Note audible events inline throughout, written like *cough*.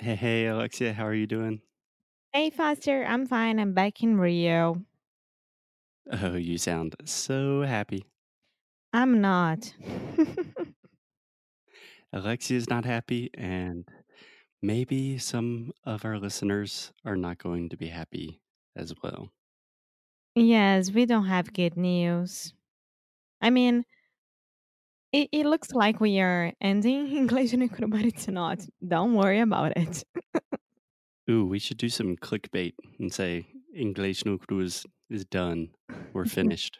Hey, hey, Alexia, how are you doing? Hey, Foster, I'm fine. I'm back in Rio. Oh, you sound so happy. I'm not. *laughs* Alexia's not happy, and maybe some of our listeners are not going to be happy as well. yes, we don't have good news. I mean, it, it looks like we are ending English no Cru, but it's not. Don't worry about it. Ooh, we should do some clickbait and say English no Cru is, is done. We're *laughs* finished.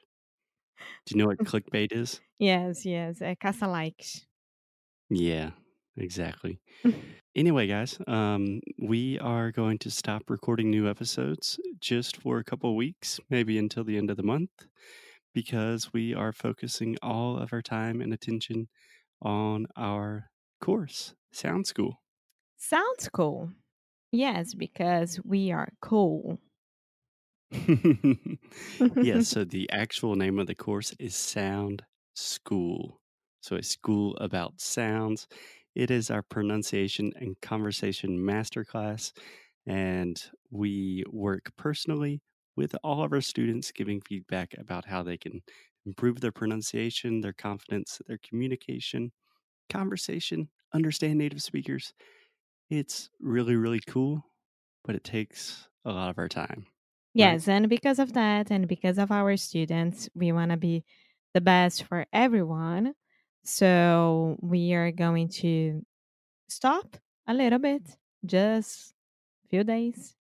Do you know what clickbait is? yes, yes. Uh, caça likes. Yeah, exactly. *laughs* Anyway, guys, um, we are going to stop recording new episodes just for a couple weeks, maybe until the end of the month, because we are focusing all of our time and attention on our course, Sound School. Sounds cool. Yes, because we are cool. *laughs* yes, *laughs* so the actual name of the course is Sound School. So, a school about sounds. It is our pronunciation and conversation masterclass, and we work personally with all of our students, giving feedback about how they can improve their pronunciation, their confidence, their communication, conversation, understand native speakers. It's really, really cool, but it takes a lot of our time. Yes, and because of that, and because of our students, we want to be the best for everyone. So we are going to stop a little bit, just a few days,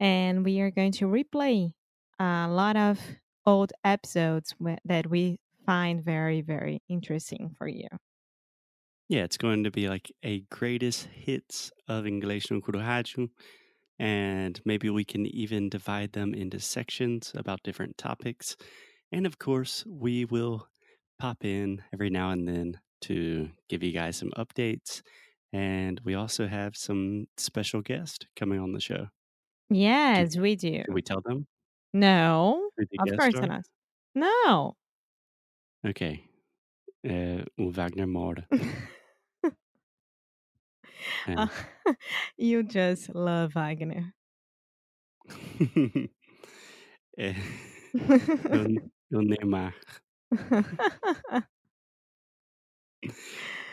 and we are going to replay a lot of old episodes that we find very, very interesting for you. Yeah, it's going to be like a greatest hits of English no Kurohaju. And maybe we can even divide them into sections about different topics. And of course, we will pop in every now and then to give you guys some updates. And we also have some special guests coming on the show. Yes, we *laughs* do. Can we tell them No, who the of guests course are? not. No. Okay. *laughs* Uh, o Wagner Moura. Uh, And you just love Wagner. *laughs* Eh, o, o Neymar.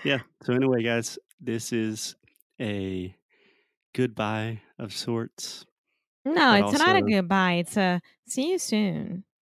Yeah. So anyway, guys, this is a goodbye of sorts. No, But it's not a goodbye. It's a see you soon.